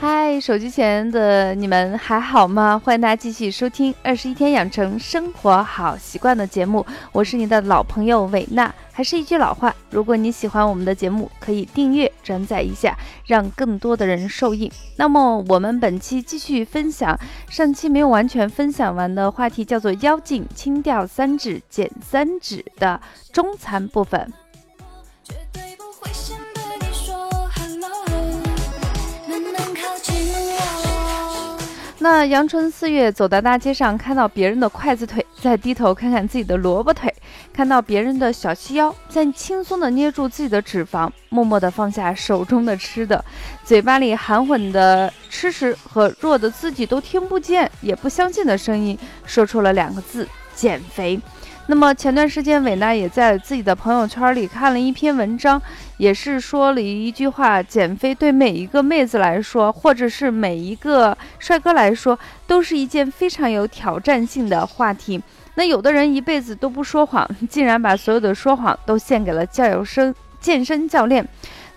嗨，手机前的你们还好吗？欢迎大家继续收听《二十一天养成生活好习惯》的节目，我是你的老朋友伟娜。还是一句老话，如果你喜欢我们的节目，可以订阅、转载一下，让更多的人受益。那么我们本期继续分享上期没有完全分享完的话题，叫做“妖精清掉三指减三指”的中餐部分。那阳春四月，走到大街上，看到别人的筷子腿，再低头看看自己的萝卜腿；看到别人的小细腰，再轻松地捏住自己的脂肪，默默地放下手中的吃的，嘴巴里含混的吃食和弱的自己都听不见也不相信的声音，说出了两个字：减肥。那么前段时间，伟娜也在自己的朋友圈里看了一篇文章，也是说了一句话：减肥对每一个妹子来说，或者是每一个帅哥来说，都是一件非常有挑战性的话题。那有的人一辈子都不说谎，竟然把所有的说谎都献给了教友生健身教练。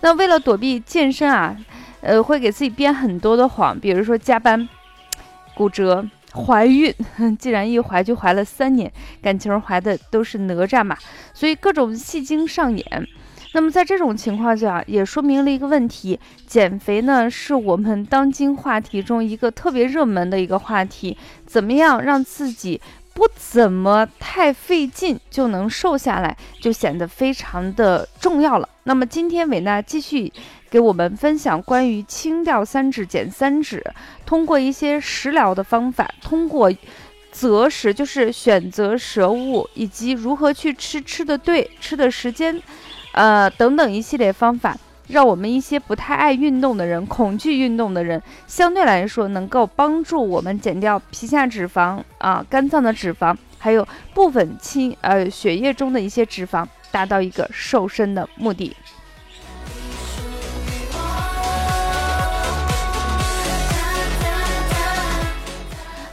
那为了躲避健身啊，呃，会给自己编很多的谎，比如说加班、骨折。怀孕，既然一怀就怀了三年，感情怀的都是哪吒嘛，所以各种戏精上演。那么在这种情况下，也说明了一个问题：减肥呢，是我们当今话题中一个特别热门的一个话题。怎么样让自己不怎么太费劲就能瘦下来，就显得非常的重要了。那么今天伟娜继续。给我们分享关于清掉三脂减三脂，通过一些食疗的方法，通过择食，就是选择食物，以及如何去吃，吃的对，吃的时间，呃等等一系列方法，让我们一些不太爱运动的人，恐惧运动的人，相对来说能够帮助我们减掉皮下脂肪啊，肝脏的脂肪，还有部分清呃血液中的一些脂肪，达到一个瘦身的目的。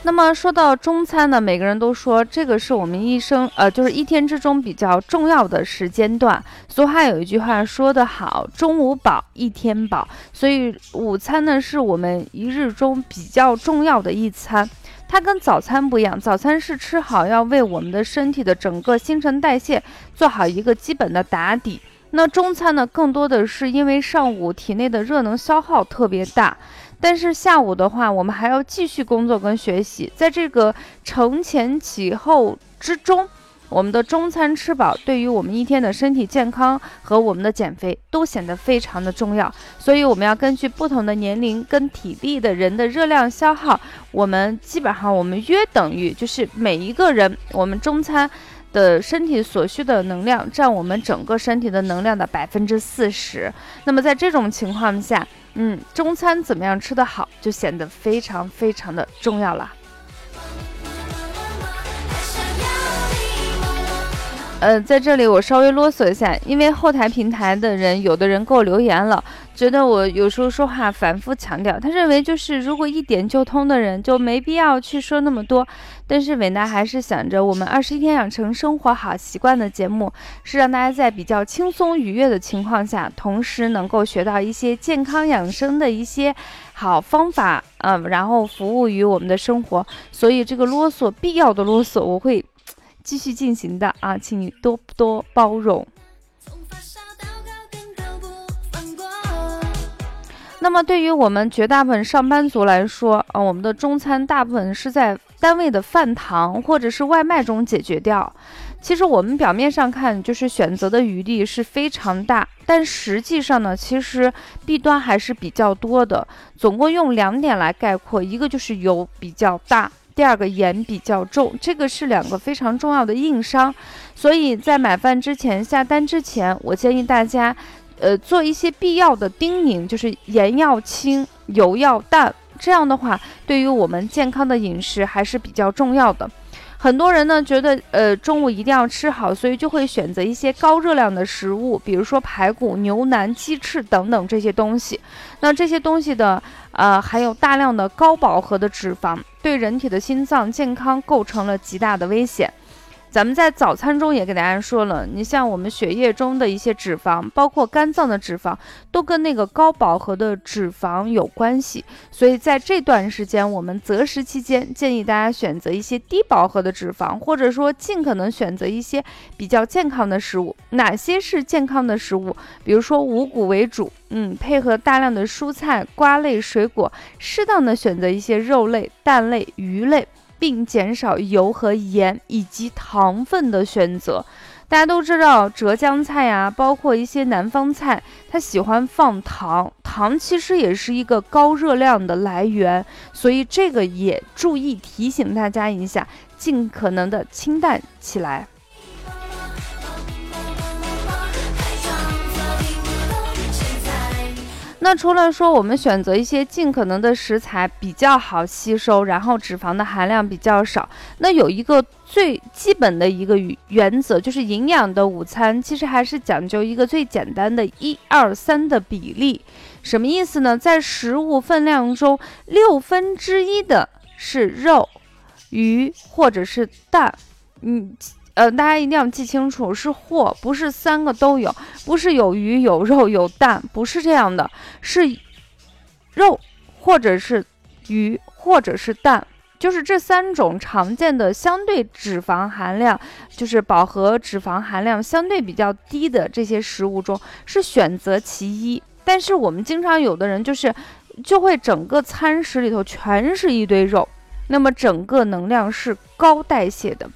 那么说到中餐呢，每个人都说这个是我们一生，呃，就是一天之中比较重要的时间段。俗话有一句话说得好，中午饱，一天饱。所以午餐呢，是我们一日中比较重要的一餐。它跟早餐不一样，早餐是吃好，要为我们的身体的整个新陈代谢做好一个基本的打底。那中餐呢，更多的是因为上午体内的热能消耗特别大。但是下午的话，我们还要继续工作跟学习，在这个承前启后之中，我们的中餐吃饱，对于我们一天的身体健康和我们的减肥都显得非常的重要。所以我们要根据不同的年龄跟体力的人的热量消耗，我们基本上我们约等于就是每一个人我们中餐的身体所需的能量占我们整个身体的能量的百分之四十。那么在这种情况下，嗯，中餐怎么样吃得好，就显得非常非常的重要了。呃，在这里我稍微啰嗦一下，因为后台平台的人，有的人给我留言了。觉得我有时候说话反复强调，他认为就是如果一点就通的人就没必要去说那么多。但是伟娜还是想着，我们二十一天养成生活好习惯的节目是让大家在比较轻松愉悦的情况下，同时能够学到一些健康养生的一些好方法，嗯，然后服务于我们的生活。所以这个啰嗦，必要的啰嗦，我会继续进行的啊，请你多多包容。那么对于我们绝大部分上班族来说，啊，我们的中餐大部分是在单位的饭堂或者是外卖中解决掉。其实我们表面上看就是选择的余地是非常大，但实际上呢，其实弊端还是比较多的。总共用两点来概括，一个就是油比较大，第二个盐比较重，这个是两个非常重要的硬伤。所以在买饭之前、下单之前，我建议大家。呃，做一些必要的叮咛，就是盐要轻，油要淡，这样的话，对于我们健康的饮食还是比较重要的。很多人呢觉得，呃，中午一定要吃好，所以就会选择一些高热量的食物，比如说排骨、牛腩、鸡翅等等这些东西。那这些东西的，呃，含有大量的高饱和的脂肪，对人体的心脏健康构成了极大的危险。咱们在早餐中也给大家说了，你像我们血液中的一些脂肪，包括肝脏的脂肪，都跟那个高饱和的脂肪有关系。所以在这段时间，我们择食期间，建议大家选择一些低饱和的脂肪，或者说尽可能选择一些比较健康的食物。哪些是健康的食物？比如说五谷为主，嗯，配合大量的蔬菜、瓜类、水果，适当的选择一些肉类、蛋类、鱼类。并减少油和盐以及糖分的选择。大家都知道，浙江菜呀，包括一些南方菜，它喜欢放糖，糖其实也是一个高热量的来源，所以这个也注意提醒大家一下，尽可能的清淡起来。那除了说我们选择一些尽可能的食材比较好吸收，然后脂肪的含量比较少，那有一个最基本的一个原则，就是营养的午餐其实还是讲究一个最简单的一二三的比例。什么意思呢？在食物分量中，六分之一的是肉、鱼或者是蛋，嗯。呃，大家一定要记清楚，是或，不是三个都有，不是有鱼有肉有蛋，不是这样的，是肉或者是鱼或者是蛋，就是这三种常见的相对脂肪含量，就是饱和脂肪含量相对比较低的这些食物中，是选择其一。但是我们经常有的人就是就会整个餐食里头全是一堆肉，那么整个能量是高代谢的。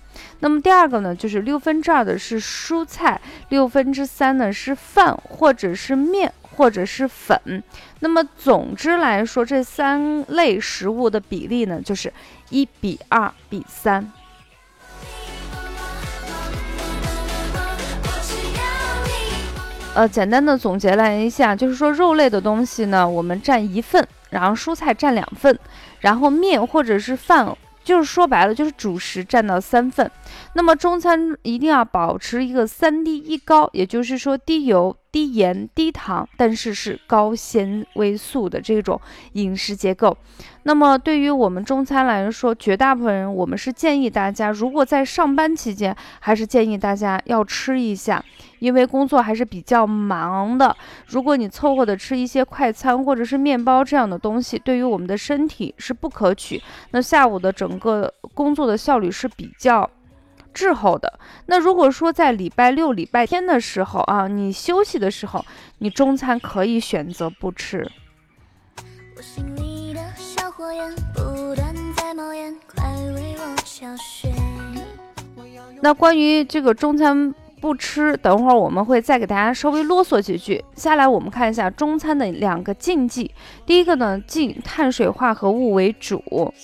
那么第二个呢，就是六分之二的是蔬菜，六分之三呢是饭或者是面或者是粉。那么总之来说，这三类食物的比例呢，就是一比二比三。呃，简单的总结来一下，就是说肉类的东西呢，我们占一份，然后蔬菜占两份，然后面或者是饭。就是说白了，就是主食占到三份。那么中餐一定要保持一个三低一高，也就是说低油、低盐、低糖，但是是高纤维素的这种饮食结构。那么对于我们中餐来说，绝大部分人我们是建议大家，如果在上班期间，还是建议大家要吃一下。因为工作还是比较忙的，如果你凑合的吃一些快餐或者是面包这样的东西，对于我们的身体是不可取。那下午的整个工作的效率是比较滞后的。那如果说在礼拜六、礼拜天的时候啊，你休息的时候，你中餐可以选择不吃。那关于这个中餐。不吃，等会儿我们会再给大家稍微啰嗦几句。下来我们看一下中餐的两个禁忌。第一个呢，禁碳水化合物为主，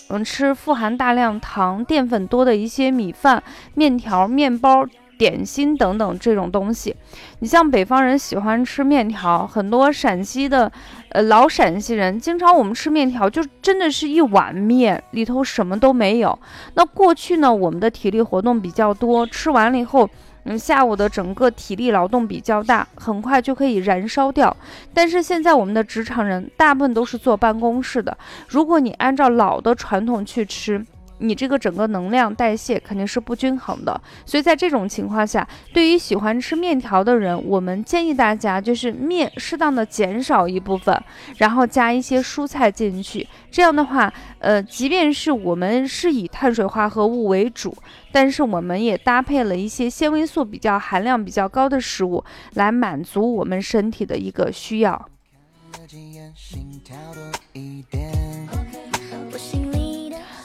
嗯，吃富含大量糖、淀粉多的一些米饭、面条、面包、点心等等这种东西。你像北方人喜欢吃面条，很多陕西的，呃，老陕西人经常我们吃面条就真的是一碗面，里头什么都没有。那过去呢，我们的体力活动比较多，吃完了以后。嗯，下午的整个体力劳动比较大，很快就可以燃烧掉。但是现在我们的职场人大部分都是坐办公室的，如果你按照老的传统去吃。你这个整个能量代谢肯定是不均衡的，所以在这种情况下，对于喜欢吃面条的人，我们建议大家就是面适当的减少一部分，然后加一些蔬菜进去。这样的话，呃，即便是我们是以碳水化合物为主，但是我们也搭配了一些纤维素比较含量比较高的食物，来满足我们身体的一个需要。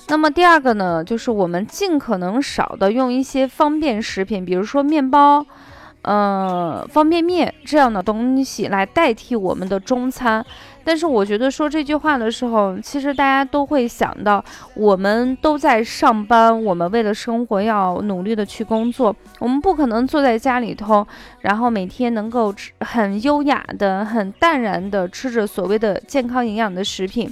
那么第二个呢，就是我们尽可能少的用一些方便食品，比如说面包，呃，方便面这样的东西来代替我们的中餐。但是我觉得说这句话的时候，其实大家都会想到，我们都在上班，我们为了生活要努力的去工作，我们不可能坐在家里头，然后每天能够吃很优雅的、很淡然的吃着所谓的健康营养的食品。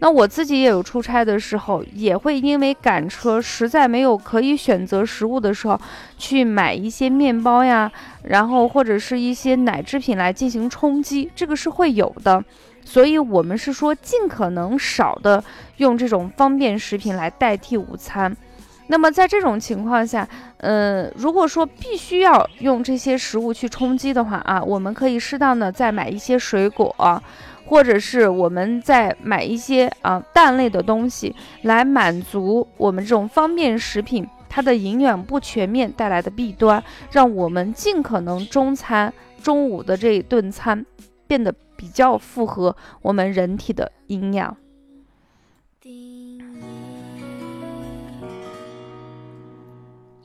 那我自己也有出差的时候，也会因为赶车，实在没有可以选择食物的时候，去买一些面包呀，然后或者是一些奶制品来进行充饥，这个是会有的。所以，我们是说尽可能少的用这种方便食品来代替午餐。那么在这种情况下，呃，如果说必须要用这些食物去充饥的话啊，我们可以适当的再买一些水果，或者是我们在买一些啊蛋类的东西，来满足我们这种方便食品它的营养不全面带来的弊端，让我们尽可能中餐中午的这一顿餐变得比较符合我们人体的营养。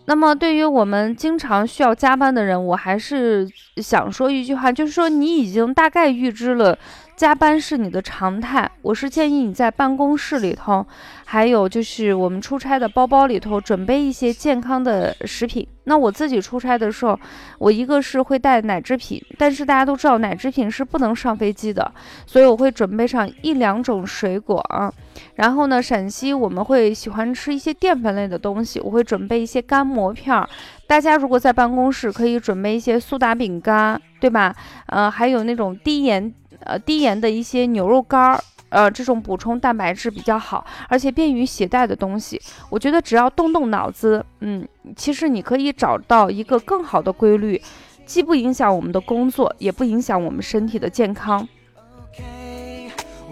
那么，对于我们经常需要加班的人，我还是想说一句话，就是说你已经大概预知了。加班是你的常态，我是建议你在办公室里头，还有就是我们出差的包包里头准备一些健康的食品。那我自己出差的时候，我一个是会带奶制品，但是大家都知道奶制品是不能上飞机的，所以我会准备上一两种水果啊。然后呢，陕西我们会喜欢吃一些淀粉类的东西，我会准备一些干馍片儿。大家如果在办公室，可以准备一些苏打饼干，对吧？呃，还有那种低盐。呃，低盐的一些牛肉干儿，呃，这种补充蛋白质比较好，而且便于携带的东西，我觉得只要动动脑子，嗯，其实你可以找到一个更好的规律，既不影响我们的工作，也不影响我们身体的健康。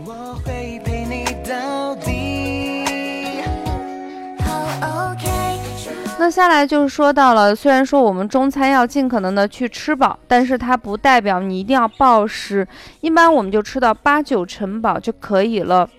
我会被你到底。那下来就是说到了，虽然说我们中餐要尽可能的去吃饱，但是它不代表你一定要暴食，一般我们就吃到八九成饱就可以了。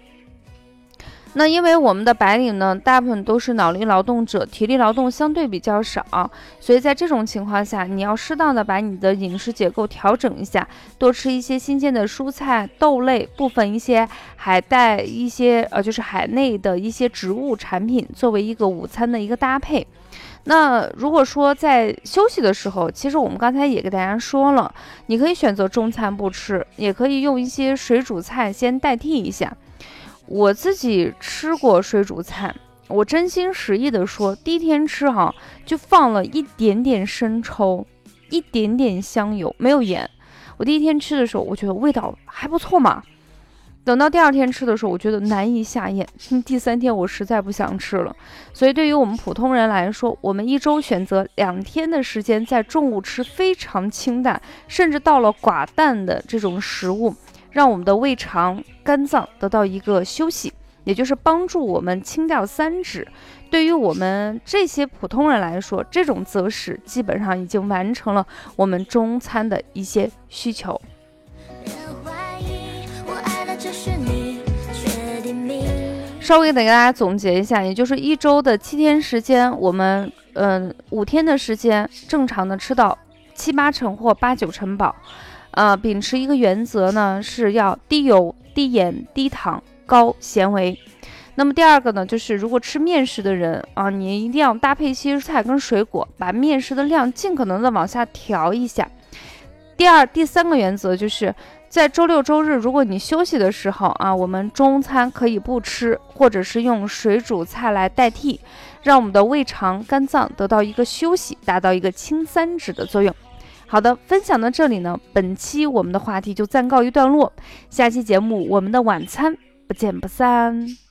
那因为我们的白领呢，大部分都是脑力劳动者，体力劳动相对比较少，所以在这种情况下，你要适当的把你的饮食结构调整一下，多吃一些新鲜的蔬菜、豆类，部分一些海带、一些呃就是海内的一些植物产品，作为一个午餐的一个搭配。那如果说在休息的时候，其实我们刚才也给大家说了，你可以选择中餐不吃，也可以用一些水煮菜先代替一下。我自己吃过水煮菜，我真心实意的说，第一天吃哈就放了一点点生抽，一点点香油，没有盐。我第一天吃的时候，我觉得味道还不错嘛。等到第二天吃的时候，我觉得难以下咽。第三天我实在不想吃了。所以对于我们普通人来说，我们一周选择两天的时间，在中午吃非常清淡，甚至到了寡淡的这种食物。让我们的胃肠、肝脏得到一个休息，也就是帮助我们清掉三脂。对于我们这些普通人来说，这种择食基本上已经完成了我们中餐的一些需求。稍微的给大家总结一下，也就是一周的七天时间，我们嗯五天的时间正常的吃到七八成或八九成饱。呃，秉持一个原则呢，是要低油、低盐、低糖、高纤维。那么第二个呢，就是如果吃面食的人啊，你一定要搭配一些菜跟水果，把面食的量尽可能的往下调一下。第二、第三个原则就是在周六周日，如果你休息的时候啊，我们中餐可以不吃，或者是用水煮菜来代替，让我们的胃肠、肝脏得到一个休息，达到一个清三脂的作用。好的，分享到这里呢，本期我们的话题就暂告一段落。下期节目，我们的晚餐不见不散。